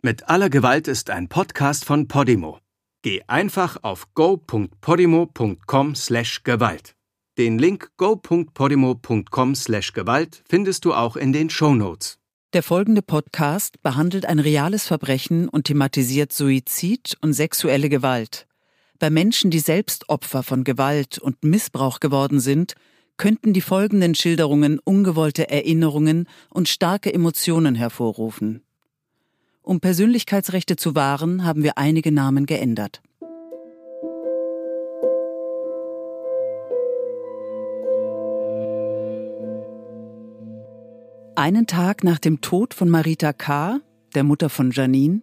Mit aller Gewalt ist ein Podcast von Podimo. Geh einfach auf go.podimo.com/gewalt. Den Link go.podimo.com/gewalt findest du auch in den Show Notes. Der folgende Podcast behandelt ein reales Verbrechen und thematisiert Suizid und sexuelle Gewalt. Bei Menschen, die selbst Opfer von Gewalt und Missbrauch geworden sind, könnten die folgenden Schilderungen ungewollte Erinnerungen und starke Emotionen hervorrufen. Um Persönlichkeitsrechte zu wahren, haben wir einige Namen geändert. Einen Tag nach dem Tod von Marita K., der Mutter von Janine,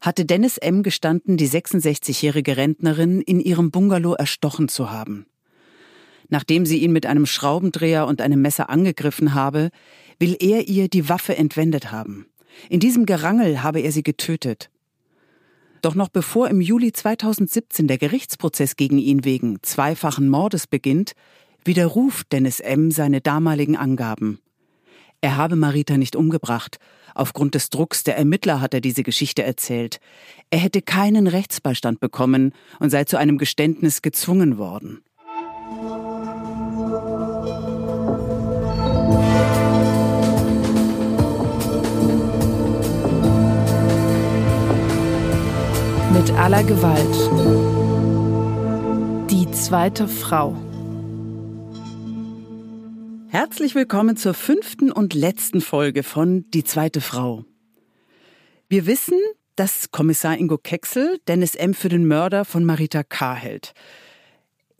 hatte Dennis M. gestanden, die 66-jährige Rentnerin in ihrem Bungalow erstochen zu haben. Nachdem sie ihn mit einem Schraubendreher und einem Messer angegriffen habe, will er ihr die Waffe entwendet haben. In diesem Gerangel habe er sie getötet. Doch noch bevor im Juli 2017 der Gerichtsprozess gegen ihn wegen zweifachen Mordes beginnt, widerruft Dennis M. seine damaligen Angaben. Er habe Marita nicht umgebracht. Aufgrund des Drucks der Ermittler hat er diese Geschichte erzählt. Er hätte keinen Rechtsbeistand bekommen und sei zu einem Geständnis gezwungen worden. Mit aller Gewalt. Die zweite Frau. Herzlich willkommen zur fünften und letzten Folge von Die zweite Frau. Wir wissen, dass Kommissar Ingo Kecksel Dennis M. für den Mörder von Marita K. hält.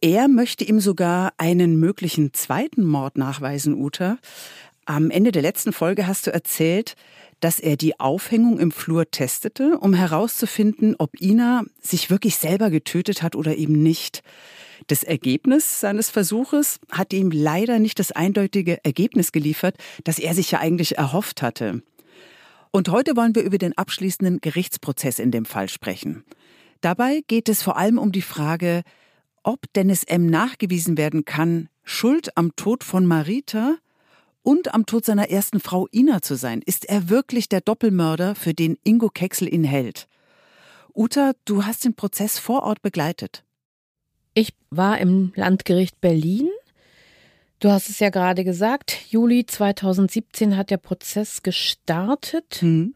Er möchte ihm sogar einen möglichen zweiten Mord nachweisen, Uta. Am Ende der letzten Folge hast du erzählt, dass er die Aufhängung im Flur testete, um herauszufinden, ob Ina sich wirklich selber getötet hat oder eben nicht. Das Ergebnis seines Versuches hat ihm leider nicht das eindeutige Ergebnis geliefert, das er sich ja eigentlich erhofft hatte. Und heute wollen wir über den abschließenden Gerichtsprozess in dem Fall sprechen. Dabei geht es vor allem um die Frage, ob Dennis M. nachgewiesen werden kann, Schuld am Tod von Marita und am Tod seiner ersten Frau Ina zu sein. Ist er wirklich der Doppelmörder, für den Ingo Kexel ihn hält? Uta, du hast den Prozess vor Ort begleitet. Ich war im Landgericht Berlin. Du hast es ja gerade gesagt, Juli 2017 hat der Prozess gestartet. Hm.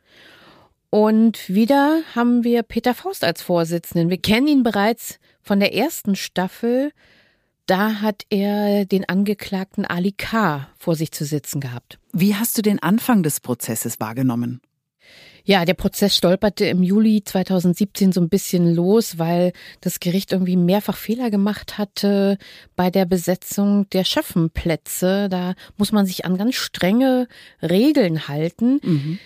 Und wieder haben wir Peter Faust als Vorsitzenden. Wir kennen ihn bereits von der ersten Staffel da hat er den Angeklagten Ali K. vor sich zu sitzen gehabt. Wie hast du den Anfang des Prozesses wahrgenommen? Ja, der Prozess stolperte im Juli 2017 so ein bisschen los, weil das Gericht irgendwie mehrfach Fehler gemacht hatte bei der Besetzung der Schöffenplätze. Da muss man sich an ganz strenge Regeln halten. Mhm.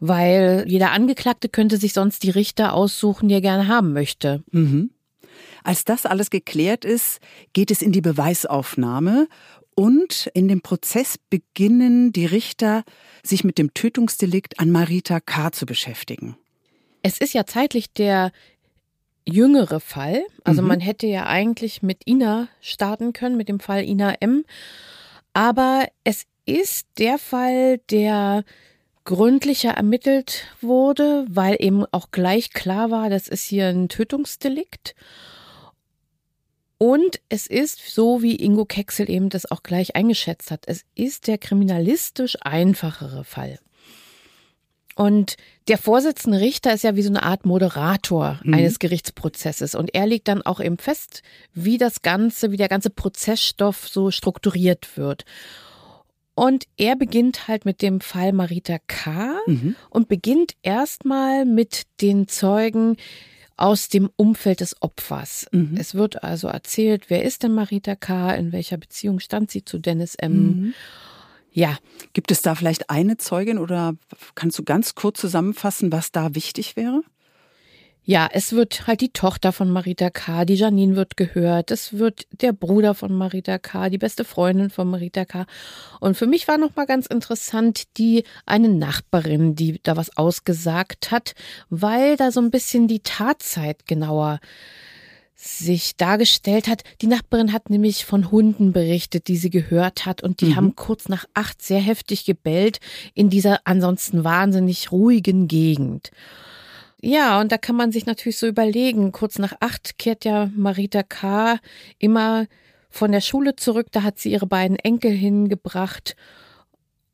Weil jeder Angeklagte könnte sich sonst die Richter aussuchen, die er gerne haben möchte. Mhm. Als das alles geklärt ist, geht es in die Beweisaufnahme und in dem Prozess beginnen die Richter, sich mit dem Tötungsdelikt an Marita K. zu beschäftigen. Es ist ja zeitlich der jüngere Fall. Also mhm. man hätte ja eigentlich mit Ina starten können, mit dem Fall Ina M. Aber es ist der Fall, der gründlicher ermittelt wurde, weil eben auch gleich klar war, das ist hier ein Tötungsdelikt. Und es ist so, wie Ingo Kexel eben das auch gleich eingeschätzt hat, es ist der kriminalistisch einfachere Fall. Und der Vorsitzende Richter ist ja wie so eine Art Moderator mhm. eines Gerichtsprozesses. Und er legt dann auch eben fest, wie das Ganze, wie der ganze Prozessstoff so strukturiert wird. Und er beginnt halt mit dem Fall Marita K. Mhm. und beginnt erstmal mit den Zeugen, aus dem Umfeld des Opfers. Mhm. Es wird also erzählt, wer ist denn Marita K., in welcher Beziehung stand sie zu Dennis M. Mhm. Ja. Gibt es da vielleicht eine Zeugin oder kannst du ganz kurz zusammenfassen, was da wichtig wäre? Ja, es wird halt die Tochter von Marita K., die Janine wird gehört, es wird der Bruder von Marita K., die beste Freundin von Marita K. Und für mich war nochmal ganz interessant die eine Nachbarin, die da was ausgesagt hat, weil da so ein bisschen die Tatzeit genauer sich dargestellt hat. Die Nachbarin hat nämlich von Hunden berichtet, die sie gehört hat und die mhm. haben kurz nach acht sehr heftig gebellt in dieser ansonsten wahnsinnig ruhigen Gegend. Ja, und da kann man sich natürlich so überlegen, kurz nach acht kehrt ja Marita K. immer von der Schule zurück, da hat sie ihre beiden Enkel hingebracht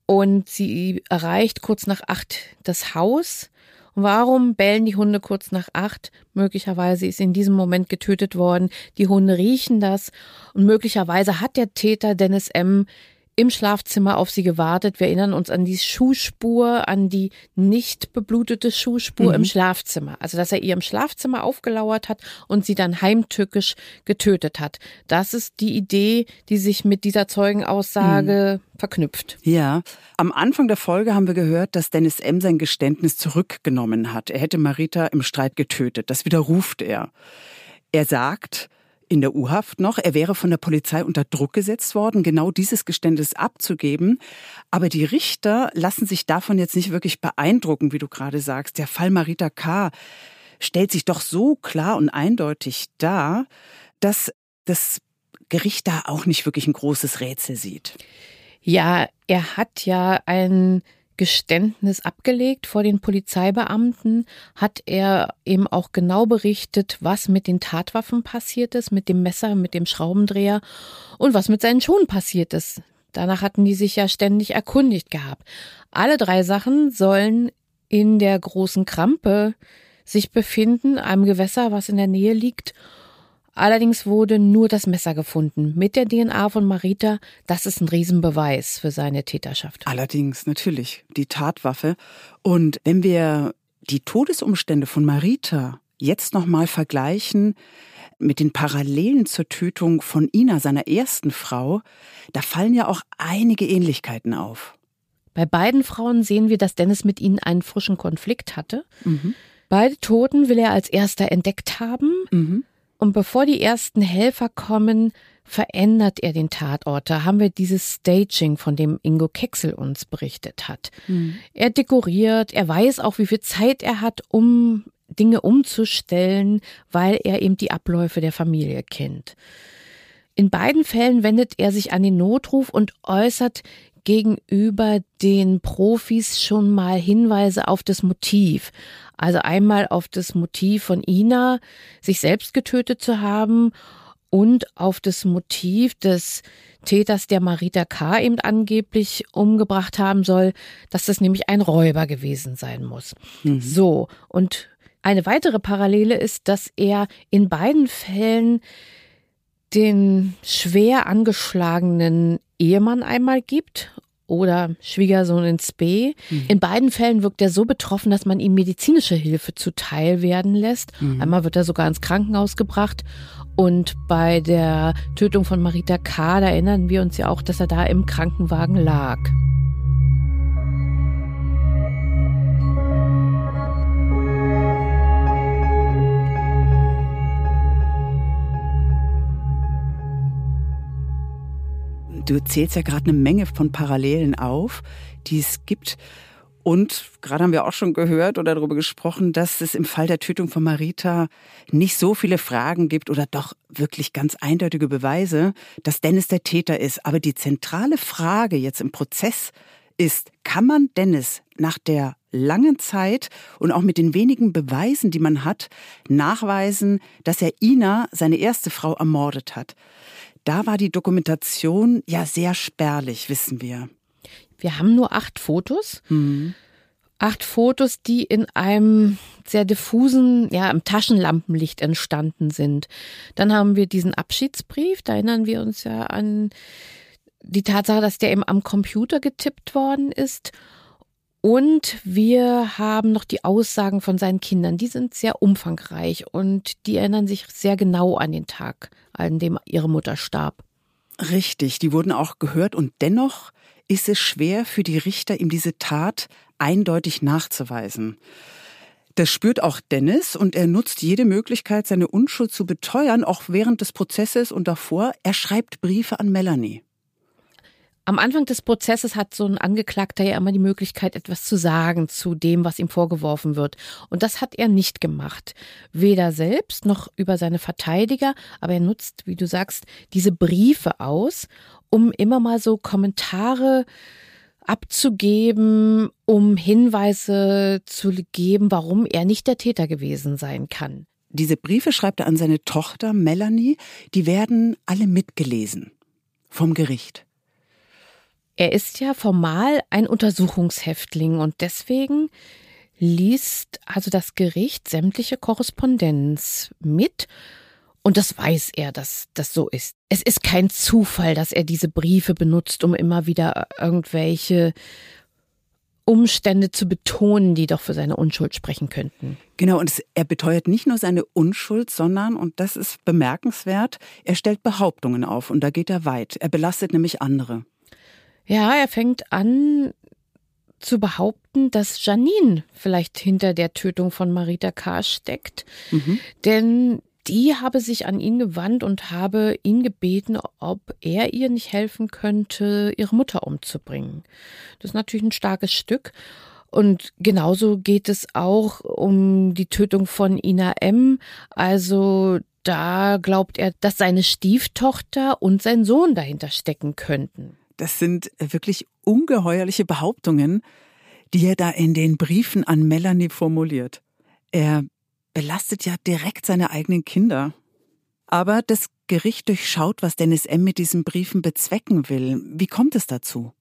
und sie erreicht kurz nach acht das Haus Warum bellen die Hunde kurz nach acht? Möglicherweise ist in diesem Moment getötet worden. Die Hunde riechen das und möglicherweise hat der Täter Dennis M im Schlafzimmer auf sie gewartet. Wir erinnern uns an die Schuhspur, an die nicht beblutete Schuhspur mhm. im Schlafzimmer. Also, dass er ihr im Schlafzimmer aufgelauert hat und sie dann heimtückisch getötet hat. Das ist die Idee, die sich mit dieser Zeugenaussage mhm. verknüpft. Ja. Am Anfang der Folge haben wir gehört, dass Dennis M. sein Geständnis zurückgenommen hat. Er hätte Marita im Streit getötet. Das widerruft er. Er sagt, in der U-Haft noch. Er wäre von der Polizei unter Druck gesetzt worden, genau dieses Geständnis abzugeben. Aber die Richter lassen sich davon jetzt nicht wirklich beeindrucken, wie du gerade sagst. Der Fall Marita K. stellt sich doch so klar und eindeutig dar, dass das Gericht da auch nicht wirklich ein großes Rätsel sieht. Ja, er hat ja ein Geständnis abgelegt vor den Polizeibeamten, hat er eben auch genau berichtet, was mit den Tatwaffen passiert ist, mit dem Messer, mit dem Schraubendreher und was mit seinen Schuhen passiert ist. Danach hatten die sich ja ständig erkundigt gehabt. Alle drei Sachen sollen in der großen Krampe sich befinden, einem Gewässer, was in der Nähe liegt. Allerdings wurde nur das Messer gefunden mit der DNA von Marita. Das ist ein Riesenbeweis für seine Täterschaft. Allerdings, natürlich, die Tatwaffe. Und wenn wir die Todesumstände von Marita jetzt nochmal vergleichen mit den Parallelen zur Tötung von Ina, seiner ersten Frau, da fallen ja auch einige Ähnlichkeiten auf. Bei beiden Frauen sehen wir, dass Dennis mit ihnen einen frischen Konflikt hatte. Mhm. Beide Toten will er als erster entdeckt haben. Mhm. Und bevor die ersten Helfer kommen, verändert er den Tatort. Da haben wir dieses Staging, von dem Ingo Kexel uns berichtet hat. Mhm. Er dekoriert, er weiß auch, wie viel Zeit er hat, um Dinge umzustellen, weil er eben die Abläufe der Familie kennt. In beiden Fällen wendet er sich an den Notruf und äußert gegenüber den Profis schon mal Hinweise auf das Motiv. Also einmal auf das Motiv von Ina, sich selbst getötet zu haben und auf das Motiv des Täters, der Marita K. eben angeblich umgebracht haben soll, dass das nämlich ein Räuber gewesen sein muss. Mhm. So, und eine weitere Parallele ist, dass er in beiden Fällen den schwer angeschlagenen Ehemann einmal gibt oder Schwiegersohn ins B. Mhm. In beiden Fällen wirkt er so betroffen, dass man ihm medizinische Hilfe zuteil werden lässt. Mhm. Einmal wird er sogar ins Krankenhaus gebracht. Und bei der Tötung von Marita K., da erinnern wir uns ja auch, dass er da im Krankenwagen lag. Du zählst ja gerade eine Menge von Parallelen auf, die es gibt. Und gerade haben wir auch schon gehört oder darüber gesprochen, dass es im Fall der Tötung von Marita nicht so viele Fragen gibt oder doch wirklich ganz eindeutige Beweise, dass Dennis der Täter ist. Aber die zentrale Frage jetzt im Prozess ist, kann man Dennis nach der langen Zeit und auch mit den wenigen Beweisen, die man hat, nachweisen, dass er Ina, seine erste Frau, ermordet hat? Da war die Dokumentation ja sehr spärlich, wissen wir. Wir haben nur acht Fotos. Mhm. Acht Fotos, die in einem sehr diffusen, ja, im Taschenlampenlicht entstanden sind. Dann haben wir diesen Abschiedsbrief, da erinnern wir uns ja an die Tatsache, dass der eben am Computer getippt worden ist. Und wir haben noch die Aussagen von seinen Kindern. Die sind sehr umfangreich und die erinnern sich sehr genau an den Tag, an dem ihre Mutter starb. Richtig, die wurden auch gehört und dennoch ist es schwer für die Richter, ihm diese Tat eindeutig nachzuweisen. Das spürt auch Dennis und er nutzt jede Möglichkeit, seine Unschuld zu beteuern, auch während des Prozesses und davor. Er schreibt Briefe an Melanie. Am Anfang des Prozesses hat so ein Angeklagter ja immer die Möglichkeit, etwas zu sagen zu dem, was ihm vorgeworfen wird. Und das hat er nicht gemacht. Weder selbst noch über seine Verteidiger, aber er nutzt, wie du sagst, diese Briefe aus, um immer mal so Kommentare abzugeben, um Hinweise zu geben, warum er nicht der Täter gewesen sein kann. Diese Briefe schreibt er an seine Tochter Melanie, die werden alle mitgelesen vom Gericht. Er ist ja formal ein Untersuchungshäftling und deswegen liest also das Gericht sämtliche Korrespondenz mit und das weiß er, dass das so ist. Es ist kein Zufall, dass er diese Briefe benutzt, um immer wieder irgendwelche Umstände zu betonen, die doch für seine Unschuld sprechen könnten. Genau, und es, er beteuert nicht nur seine Unschuld, sondern, und das ist bemerkenswert, er stellt Behauptungen auf und da geht er weit. Er belastet nämlich andere. Ja, er fängt an zu behaupten, dass Janine vielleicht hinter der Tötung von Marita K. steckt. Mhm. Denn die habe sich an ihn gewandt und habe ihn gebeten, ob er ihr nicht helfen könnte, ihre Mutter umzubringen. Das ist natürlich ein starkes Stück. Und genauso geht es auch um die Tötung von Ina M. Also da glaubt er, dass seine Stieftochter und sein Sohn dahinter stecken könnten. Das sind wirklich ungeheuerliche Behauptungen, die er da in den Briefen an Melanie formuliert. Er belastet ja direkt seine eigenen Kinder. Aber das Gericht durchschaut, was Dennis M. mit diesen Briefen bezwecken will. Wie kommt es dazu?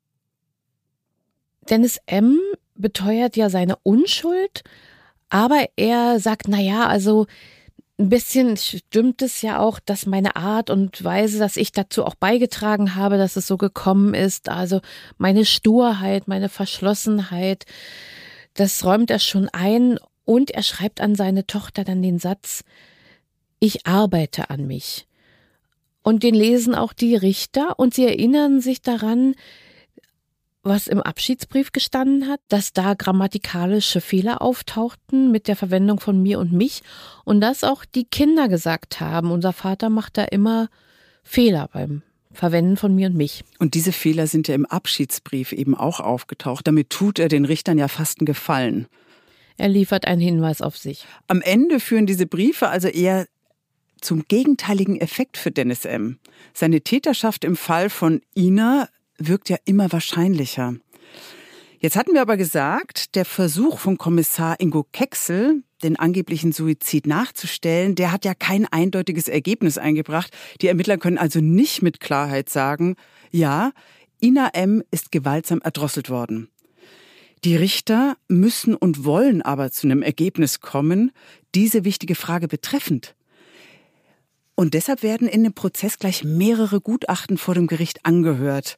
Dennis M. beteuert ja seine Unschuld, aber er sagt, na ja, also ein bisschen stimmt es ja auch, dass meine Art und Weise, dass ich dazu auch beigetragen habe, dass es so gekommen ist. Also meine Sturheit, meine Verschlossenheit, das räumt er schon ein. Und er schreibt an seine Tochter dann den Satz, ich arbeite an mich. Und den lesen auch die Richter und sie erinnern sich daran, was im Abschiedsbrief gestanden hat, dass da grammatikalische Fehler auftauchten mit der Verwendung von mir und mich und dass auch die Kinder gesagt haben, unser Vater macht da immer Fehler beim Verwenden von mir und mich. Und diese Fehler sind ja im Abschiedsbrief eben auch aufgetaucht. Damit tut er den Richtern ja fast einen Gefallen. Er liefert einen Hinweis auf sich. Am Ende führen diese Briefe also eher zum gegenteiligen Effekt für Dennis M. Seine Täterschaft im Fall von Ina wirkt ja immer wahrscheinlicher. Jetzt hatten wir aber gesagt, der Versuch von Kommissar Ingo Kecksel, den angeblichen Suizid nachzustellen, der hat ja kein eindeutiges Ergebnis eingebracht. Die Ermittler können also nicht mit Klarheit sagen, ja, Ina M. ist gewaltsam erdrosselt worden. Die Richter müssen und wollen aber zu einem Ergebnis kommen, diese wichtige Frage betreffend. Und deshalb werden in dem Prozess gleich mehrere Gutachten vor dem Gericht angehört.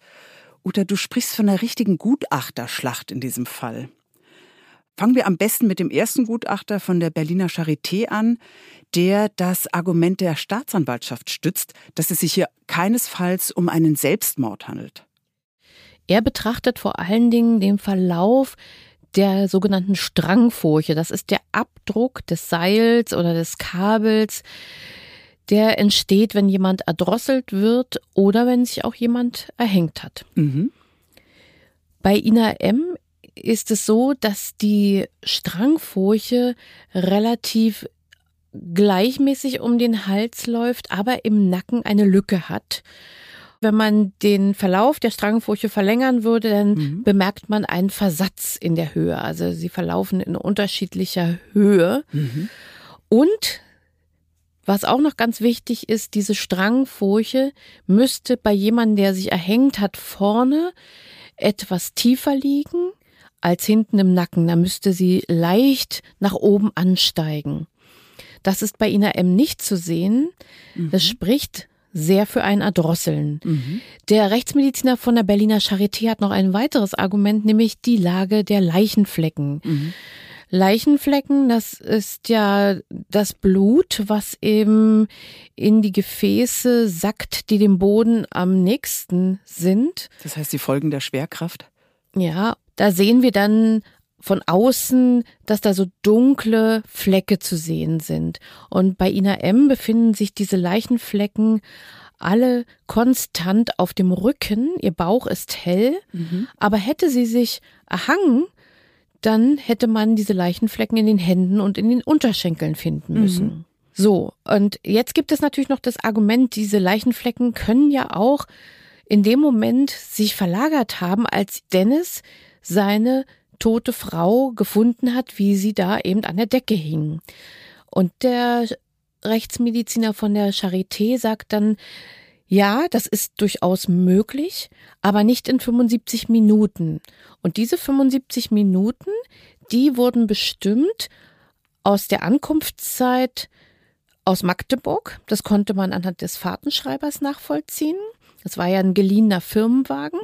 Uta, du sprichst von einer richtigen Gutachterschlacht in diesem Fall. Fangen wir am besten mit dem ersten Gutachter von der Berliner Charité an, der das Argument der Staatsanwaltschaft stützt, dass es sich hier keinesfalls um einen Selbstmord handelt. Er betrachtet vor allen Dingen den Verlauf der sogenannten Strangfurche. Das ist der Abdruck des Seils oder des Kabels, der entsteht, wenn jemand erdrosselt wird oder wenn sich auch jemand erhängt hat. Mhm. Bei Ina M ist es so, dass die Strangfurche relativ gleichmäßig um den Hals läuft, aber im Nacken eine Lücke hat. Wenn man den Verlauf der Strangfurche verlängern würde, dann mhm. bemerkt man einen Versatz in der Höhe. Also sie verlaufen in unterschiedlicher Höhe. Mhm. Und was auch noch ganz wichtig ist, diese Strangfurche müsste bei jemandem, der sich erhängt hat, vorne etwas tiefer liegen als hinten im Nacken. Da müsste sie leicht nach oben ansteigen. Das ist bei Ina M nicht zu sehen. Das mhm. spricht sehr für ein Erdrosseln. Mhm. Der Rechtsmediziner von der Berliner Charité hat noch ein weiteres Argument, nämlich die Lage der Leichenflecken. Mhm. Leichenflecken, das ist ja das Blut, was eben in die Gefäße sackt, die dem Boden am nächsten sind. Das heißt die Folgen der Schwerkraft? Ja, da sehen wir dann von außen, dass da so dunkle Flecke zu sehen sind. Und bei Ina M befinden sich diese Leichenflecken alle konstant auf dem Rücken, ihr Bauch ist hell, mhm. aber hätte sie sich erhangen, dann hätte man diese Leichenflecken in den Händen und in den Unterschenkeln finden müssen. Mhm. So, und jetzt gibt es natürlich noch das Argument, diese Leichenflecken können ja auch in dem Moment sich verlagert haben, als Dennis seine tote Frau gefunden hat, wie sie da eben an der Decke hing. Und der Rechtsmediziner von der Charité sagt dann, ja, das ist durchaus möglich, aber nicht in 75 Minuten. Und diese 75 Minuten, die wurden bestimmt aus der Ankunftszeit aus Magdeburg. Das konnte man anhand des Fahrtenschreibers nachvollziehen. Das war ja ein geliehener Firmenwagen.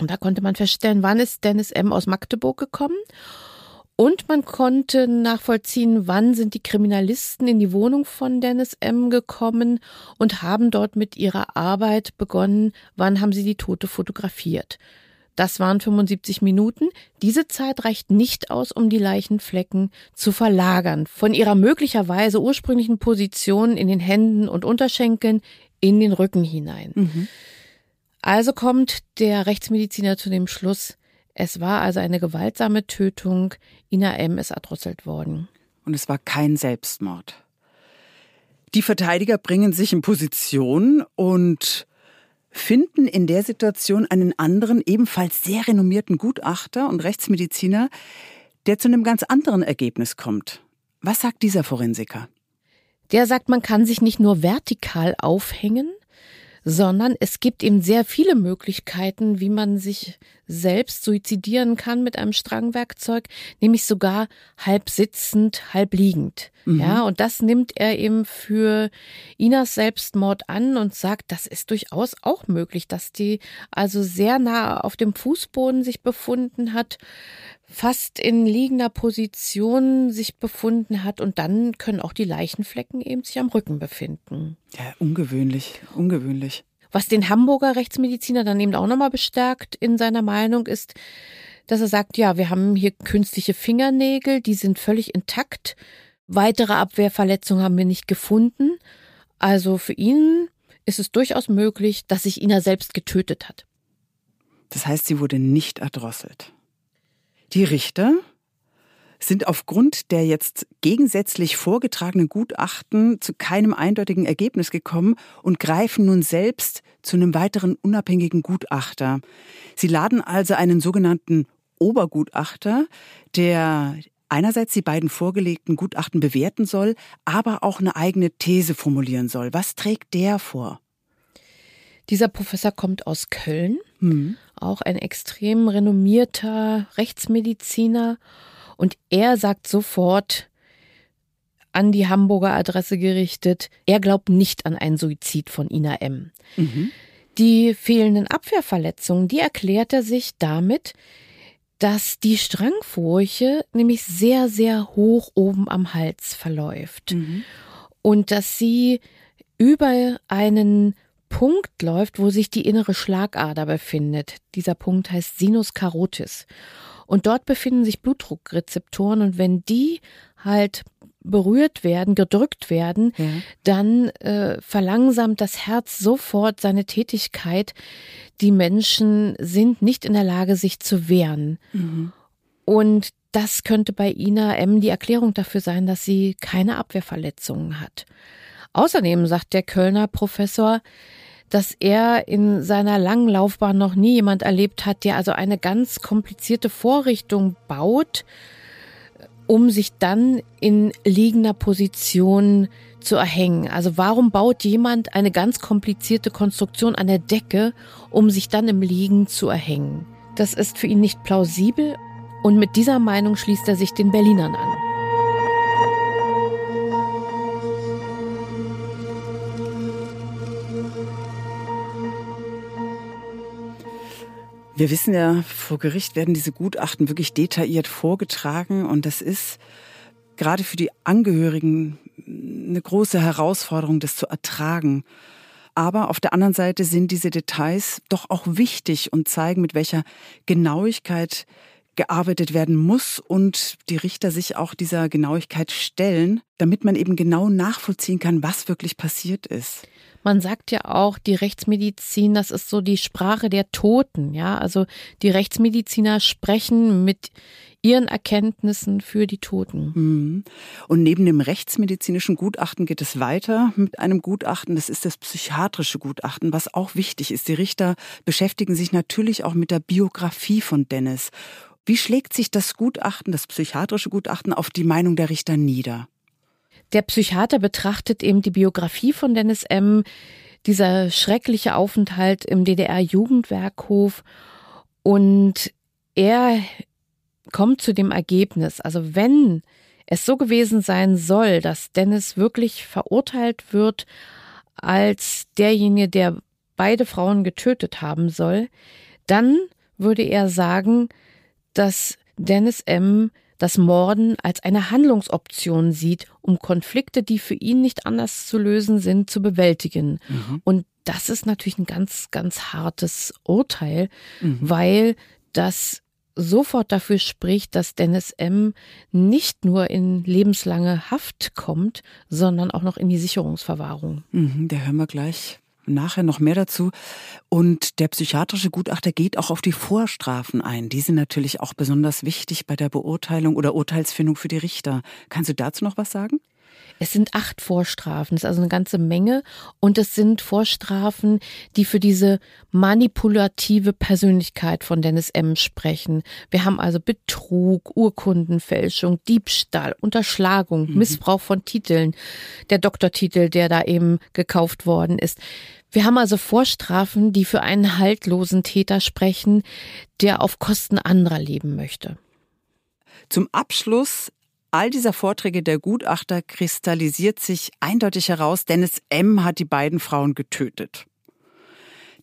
Und da konnte man feststellen, wann ist Dennis M. aus Magdeburg gekommen. Und man konnte nachvollziehen, wann sind die Kriminalisten in die Wohnung von Dennis M. gekommen und haben dort mit ihrer Arbeit begonnen, wann haben sie die Tote fotografiert. Das waren 75 Minuten. Diese Zeit reicht nicht aus, um die Leichenflecken zu verlagern. Von ihrer möglicherweise ursprünglichen Position in den Händen und Unterschenkeln in den Rücken hinein. Mhm. Also kommt der Rechtsmediziner zu dem Schluss, es war also eine gewaltsame Tötung. Ina M. ist erdrosselt worden. Und es war kein Selbstmord. Die Verteidiger bringen sich in Position und finden in der Situation einen anderen, ebenfalls sehr renommierten Gutachter und Rechtsmediziner, der zu einem ganz anderen Ergebnis kommt. Was sagt dieser Forensiker? Der sagt, man kann sich nicht nur vertikal aufhängen, sondern es gibt eben sehr viele Möglichkeiten, wie man sich selbst suizidieren kann mit einem Strangwerkzeug, nämlich sogar halb sitzend, halb liegend. Mhm. Ja, und das nimmt er eben für Inas Selbstmord an und sagt, das ist durchaus auch möglich, dass die also sehr nah auf dem Fußboden sich befunden hat, fast in liegender Position sich befunden hat und dann können auch die Leichenflecken eben sich am Rücken befinden. Ja, ungewöhnlich, ungewöhnlich. Was den Hamburger Rechtsmediziner dann eben auch nochmal bestärkt in seiner Meinung ist, dass er sagt, ja, wir haben hier künstliche Fingernägel, die sind völlig intakt. Weitere Abwehrverletzungen haben wir nicht gefunden. Also für ihn ist es durchaus möglich, dass sich Ina selbst getötet hat. Das heißt, sie wurde nicht erdrosselt. Die Richter sind aufgrund der jetzt gegensätzlich vorgetragenen Gutachten zu keinem eindeutigen Ergebnis gekommen und greifen nun selbst zu einem weiteren unabhängigen Gutachter. Sie laden also einen sogenannten Obergutachter, der einerseits die beiden vorgelegten Gutachten bewerten soll, aber auch eine eigene These formulieren soll. Was trägt der vor? Dieser Professor kommt aus Köln, hm. auch ein extrem renommierter Rechtsmediziner und er sagt sofort, an die Hamburger Adresse gerichtet, er glaubt nicht an einen Suizid von Ina M. Mhm. Die fehlenden Abwehrverletzungen, die erklärt er sich damit, dass die Strangfurche nämlich sehr, sehr hoch oben am Hals verläuft mhm. und dass sie über einen Punkt läuft, wo sich die innere Schlagader befindet. Dieser Punkt heißt Sinus carotis. Und dort befinden sich Blutdruckrezeptoren und wenn die halt berührt werden, gedrückt werden, ja. dann äh, verlangsamt das Herz sofort seine Tätigkeit. Die Menschen sind nicht in der Lage, sich zu wehren. Mhm. Und das könnte bei Ina M. die Erklärung dafür sein, dass sie keine Abwehrverletzungen hat. Außerdem sagt der Kölner Professor, dass er in seiner langen Laufbahn noch nie jemand erlebt hat, der also eine ganz komplizierte Vorrichtung baut, um sich dann in liegender Position zu erhängen. Also warum baut jemand eine ganz komplizierte Konstruktion an der Decke, um sich dann im Liegen zu erhängen? Das ist für ihn nicht plausibel und mit dieser Meinung schließt er sich den Berlinern an. Wir wissen ja, vor Gericht werden diese Gutachten wirklich detailliert vorgetragen und das ist gerade für die Angehörigen eine große Herausforderung, das zu ertragen. Aber auf der anderen Seite sind diese Details doch auch wichtig und zeigen, mit welcher Genauigkeit gearbeitet werden muss und die Richter sich auch dieser Genauigkeit stellen, damit man eben genau nachvollziehen kann, was wirklich passiert ist. Man sagt ja auch, die Rechtsmedizin, das ist so die Sprache der Toten, ja. Also die Rechtsmediziner sprechen mit ihren Erkenntnissen für die Toten. Mhm. Und neben dem rechtsmedizinischen Gutachten geht es weiter mit einem Gutachten. Das ist das psychiatrische Gutachten, was auch wichtig ist. Die Richter beschäftigen sich natürlich auch mit der Biografie von Dennis. Wie schlägt sich das Gutachten, das psychiatrische Gutachten, auf die Meinung der Richter nieder? Der Psychiater betrachtet eben die Biografie von Dennis M., dieser schreckliche Aufenthalt im DDR-Jugendwerkhof und er kommt zu dem Ergebnis, also wenn es so gewesen sein soll, dass Dennis wirklich verurteilt wird als derjenige, der beide Frauen getötet haben soll, dann würde er sagen, dass Dennis M das Morden als eine Handlungsoption sieht, um Konflikte, die für ihn nicht anders zu lösen sind, zu bewältigen. Mhm. Und das ist natürlich ein ganz, ganz hartes Urteil, mhm. weil das sofort dafür spricht, dass Dennis M. nicht nur in lebenslange Haft kommt, sondern auch noch in die Sicherungsverwahrung. Mhm, da hören wir gleich nachher noch mehr dazu. Und der psychiatrische Gutachter geht auch auf die Vorstrafen ein. Die sind natürlich auch besonders wichtig bei der Beurteilung oder Urteilsfindung für die Richter. Kannst du dazu noch was sagen? Es sind acht Vorstrafen, das ist also eine ganze Menge. Und es sind Vorstrafen, die für diese manipulative Persönlichkeit von Dennis M. sprechen. Wir haben also Betrug, Urkundenfälschung, Diebstahl, Unterschlagung, mhm. Missbrauch von Titeln, der Doktortitel, der da eben gekauft worden ist. Wir haben also Vorstrafen, die für einen haltlosen Täter sprechen, der auf Kosten anderer leben möchte. Zum Abschluss all dieser Vorträge der Gutachter kristallisiert sich eindeutig heraus, Dennis M. hat die beiden Frauen getötet.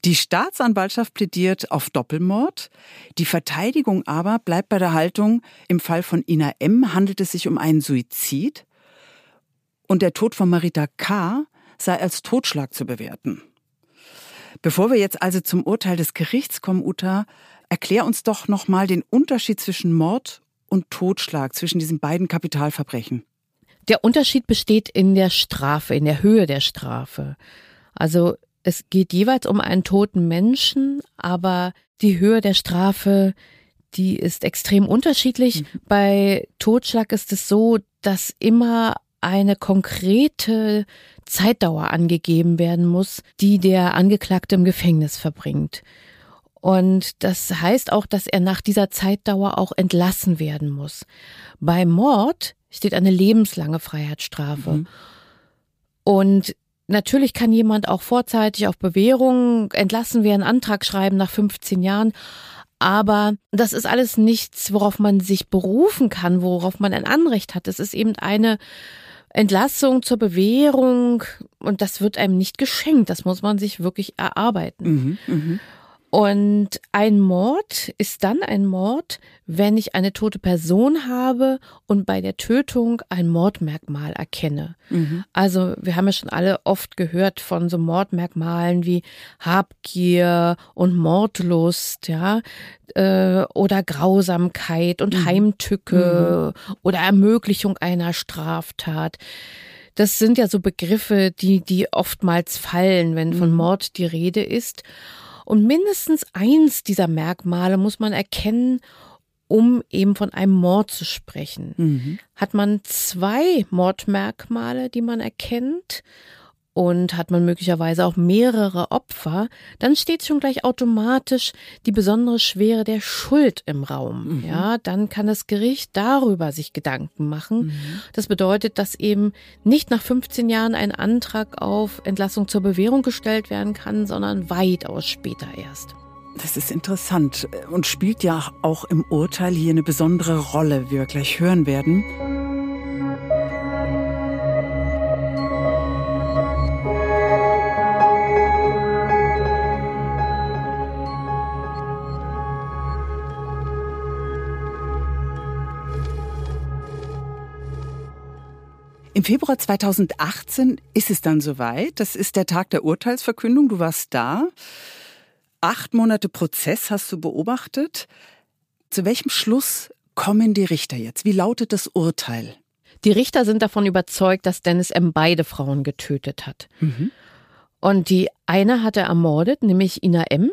Die Staatsanwaltschaft plädiert auf Doppelmord. Die Verteidigung aber bleibt bei der Haltung, im Fall von Ina M. handelt es sich um einen Suizid und der Tod von Marita K. sei als Totschlag zu bewerten. Bevor wir jetzt also zum Urteil des Gerichts kommen, Uta, erklär uns doch nochmal den Unterschied zwischen Mord und Totschlag, zwischen diesen beiden Kapitalverbrechen? Der Unterschied besteht in der Strafe, in der Höhe der Strafe. Also es geht jeweils um einen toten Menschen, aber die Höhe der Strafe, die ist extrem unterschiedlich. Mhm. Bei Totschlag ist es so, dass immer eine konkrete Zeitdauer angegeben werden muss, die der Angeklagte im Gefängnis verbringt. Und das heißt auch, dass er nach dieser Zeitdauer auch entlassen werden muss. Bei Mord steht eine lebenslange Freiheitsstrafe. Mhm. Und natürlich kann jemand auch vorzeitig auf Bewährung entlassen werden, Antrag schreiben nach 15 Jahren. Aber das ist alles nichts, worauf man sich berufen kann, worauf man ein Anrecht hat. Es ist eben eine Entlassung zur Bewährung und das wird einem nicht geschenkt. Das muss man sich wirklich erarbeiten. Mhm, mh. Und ein Mord ist dann ein Mord, wenn ich eine tote Person habe und bei der Tötung ein Mordmerkmal erkenne. Mhm. Also wir haben ja schon alle oft gehört von so Mordmerkmalen wie Habgier und Mordlust, ja, äh, oder Grausamkeit und mhm. Heimtücke mhm. oder Ermöglichung einer Straftat. Das sind ja so Begriffe, die, die oftmals fallen, wenn von mhm. Mord die Rede ist. Und mindestens eins dieser Merkmale muss man erkennen, um eben von einem Mord zu sprechen. Mhm. Hat man zwei Mordmerkmale, die man erkennt, und hat man möglicherweise auch mehrere Opfer, dann steht schon gleich automatisch die besondere Schwere der Schuld im Raum. Mhm. Ja, dann kann das Gericht darüber sich Gedanken machen. Mhm. Das bedeutet, dass eben nicht nach 15 Jahren ein Antrag auf Entlassung zur Bewährung gestellt werden kann, sondern weitaus später erst. Das ist interessant und spielt ja auch im Urteil hier eine besondere Rolle, wie wir gleich hören werden. Im Februar 2018 ist es dann soweit. Das ist der Tag der Urteilsverkündung. Du warst da. Acht Monate Prozess hast du beobachtet. Zu welchem Schluss kommen die Richter jetzt? Wie lautet das Urteil? Die Richter sind davon überzeugt, dass Dennis M. beide Frauen getötet hat. Mhm. Und die eine hat er ermordet, nämlich Ina M.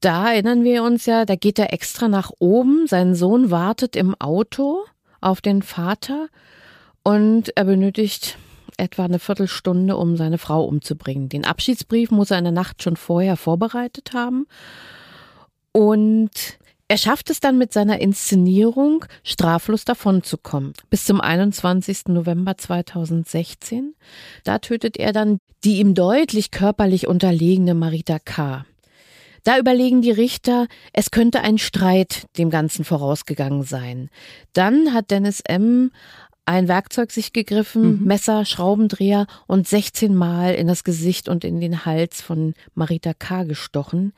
Da erinnern wir uns ja, da geht er extra nach oben. Sein Sohn wartet im Auto auf den Vater und er benötigt etwa eine Viertelstunde, um seine Frau umzubringen. Den Abschiedsbrief muss er in der Nacht schon vorher vorbereitet haben. Und er schafft es dann mit seiner Inszenierung, straflos davonzukommen. Bis zum 21. November 2016. Da tötet er dann die ihm deutlich körperlich unterlegene Marita K. Da überlegen die Richter, es könnte ein Streit dem Ganzen vorausgegangen sein. Dann hat Dennis M ein Werkzeug sich gegriffen, mhm. Messer, Schraubendreher und 16 Mal in das Gesicht und in den Hals von Marita K. gestochen.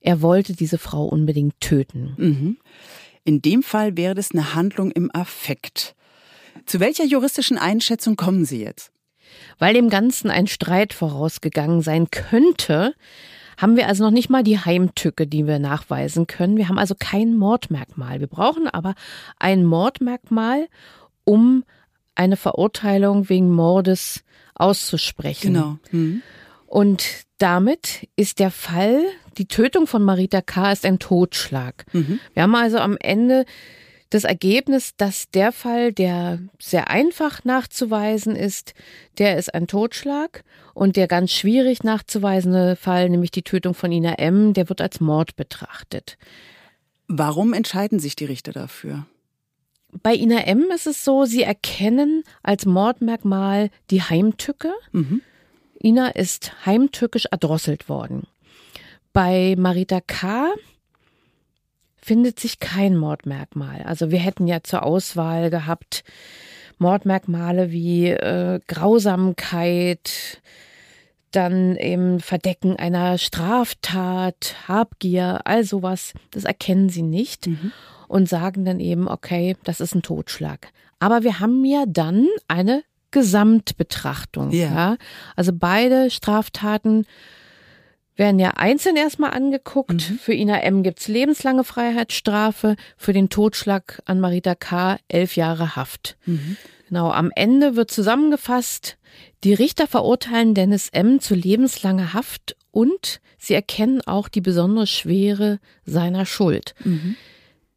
Er wollte diese Frau unbedingt töten. Mhm. In dem Fall wäre das eine Handlung im Affekt. Zu welcher juristischen Einschätzung kommen Sie jetzt? Weil dem Ganzen ein Streit vorausgegangen sein könnte, haben wir also noch nicht mal die Heimtücke, die wir nachweisen können. Wir haben also kein Mordmerkmal. Wir brauchen aber ein Mordmerkmal, um eine Verurteilung wegen Mordes auszusprechen. Genau. Mhm. Und damit ist der Fall, die Tötung von Marita K. ist ein Totschlag. Mhm. Wir haben also am Ende das Ergebnis, dass der Fall, der sehr einfach nachzuweisen ist, der ist ein Totschlag und der ganz schwierig nachzuweisende Fall, nämlich die Tötung von Ina M., der wird als Mord betrachtet. Warum entscheiden sich die Richter dafür? Bei Ina M. ist es so, sie erkennen als Mordmerkmal die Heimtücke. Mhm. Ina ist heimtückisch erdrosselt worden. Bei Marita K. findet sich kein Mordmerkmal. Also wir hätten ja zur Auswahl gehabt Mordmerkmale wie äh, Grausamkeit, dann eben Verdecken einer Straftat, Habgier, all sowas. Das erkennen sie nicht. Mhm und sagen dann eben, okay, das ist ein Totschlag. Aber wir haben ja dann eine Gesamtbetrachtung. Yeah. Ja. Also beide Straftaten werden ja einzeln erstmal angeguckt. Mhm. Für Ina M. gibt's lebenslange Freiheitsstrafe, für den Totschlag an Marita K. elf Jahre Haft. Mhm. Genau, am Ende wird zusammengefasst, die Richter verurteilen Dennis M. zu lebenslanger Haft und sie erkennen auch die besondere Schwere seiner Schuld. Mhm.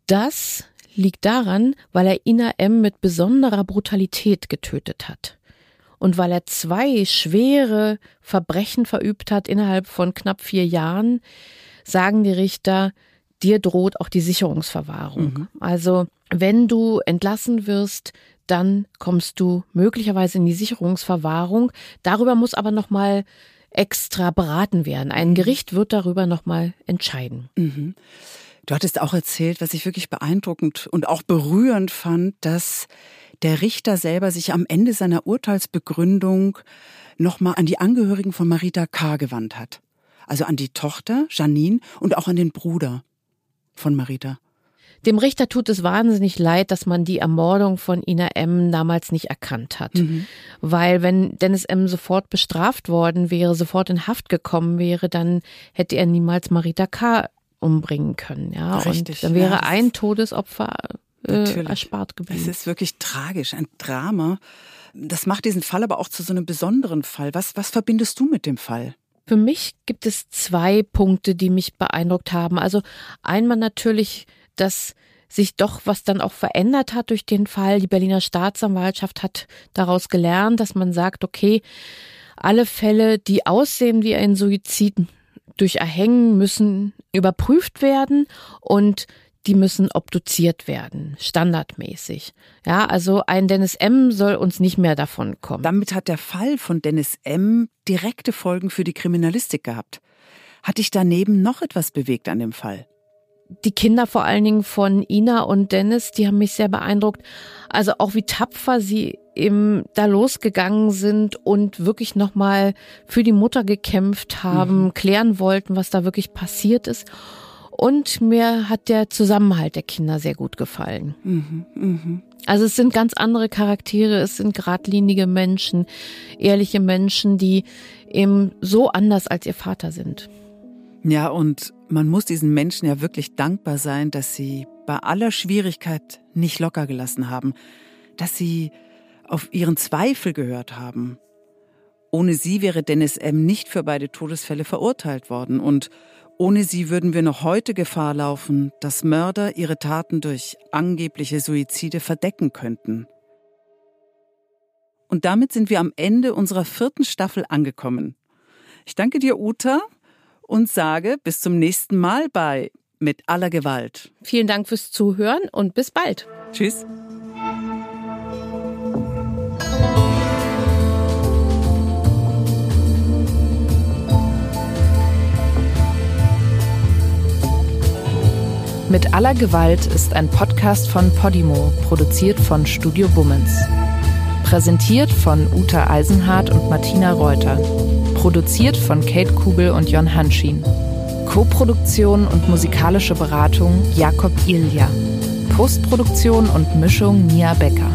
Das liegt daran, weil er Ina M. mit besonderer Brutalität getötet hat. Und weil er zwei schwere Verbrechen verübt hat innerhalb von knapp vier Jahren, sagen die Richter, dir droht auch die Sicherungsverwahrung. Mhm. Also, wenn du entlassen wirst, dann kommst du möglicherweise in die Sicherungsverwahrung. Darüber muss aber nochmal extra beraten werden. Ein mhm. Gericht wird darüber nochmal entscheiden. Mhm. Du hattest auch erzählt, was ich wirklich beeindruckend und auch berührend fand, dass der Richter selber sich am Ende seiner Urteilsbegründung nochmal an die Angehörigen von Marita K. gewandt hat. Also an die Tochter, Janine, und auch an den Bruder von Marita. Dem Richter tut es wahnsinnig leid, dass man die Ermordung von Ina M. damals nicht erkannt hat. Mhm. Weil wenn Dennis M. sofort bestraft worden wäre, sofort in Haft gekommen wäre, dann hätte er niemals Marita K umbringen können. Ja, Richtig, und dann wäre ja, ein Todesopfer äh, erspart geblieben. Es ist wirklich tragisch, ein Drama. Das macht diesen Fall aber auch zu so einem besonderen Fall. Was, was verbindest du mit dem Fall? Für mich gibt es zwei Punkte, die mich beeindruckt haben. Also einmal natürlich, dass sich doch was dann auch verändert hat durch den Fall. Die Berliner Staatsanwaltschaft hat daraus gelernt, dass man sagt, okay, alle Fälle, die aussehen wie ein Suizid, durch Erhängen müssen überprüft werden und die müssen obduziert werden, standardmäßig. Ja, also ein Dennis M. soll uns nicht mehr davon kommen. Damit hat der Fall von Dennis M. direkte Folgen für die Kriminalistik gehabt. Hat dich daneben noch etwas bewegt an dem Fall? Die Kinder vor allen Dingen von Ina und Dennis, die haben mich sehr beeindruckt. Also auch wie tapfer sie eben da losgegangen sind und wirklich nochmal für die Mutter gekämpft haben, mhm. klären wollten, was da wirklich passiert ist. Und mir hat der Zusammenhalt der Kinder sehr gut gefallen. Mhm, mh. Also es sind ganz andere Charaktere, es sind geradlinige Menschen, ehrliche Menschen, die eben so anders als ihr Vater sind. Ja, und man muss diesen Menschen ja wirklich dankbar sein, dass sie bei aller Schwierigkeit nicht locker gelassen haben, dass sie auf ihren Zweifel gehört haben. Ohne sie wäre Dennis M. nicht für beide Todesfälle verurteilt worden und ohne sie würden wir noch heute Gefahr laufen, dass Mörder ihre Taten durch angebliche Suizide verdecken könnten. Und damit sind wir am Ende unserer vierten Staffel angekommen. Ich danke dir, Uta, und sage bis zum nächsten Mal bei Mit aller Gewalt. Vielen Dank fürs Zuhören und bis bald. Tschüss. Mit aller Gewalt ist ein Podcast von Podimo, produziert von Studio Bummens. Präsentiert von Uta Eisenhardt und Martina Reuter. Produziert von Kate Kubel und Jon Hanschin. Koproduktion und musikalische Beratung Jakob Ilja. Postproduktion und Mischung Mia Becker.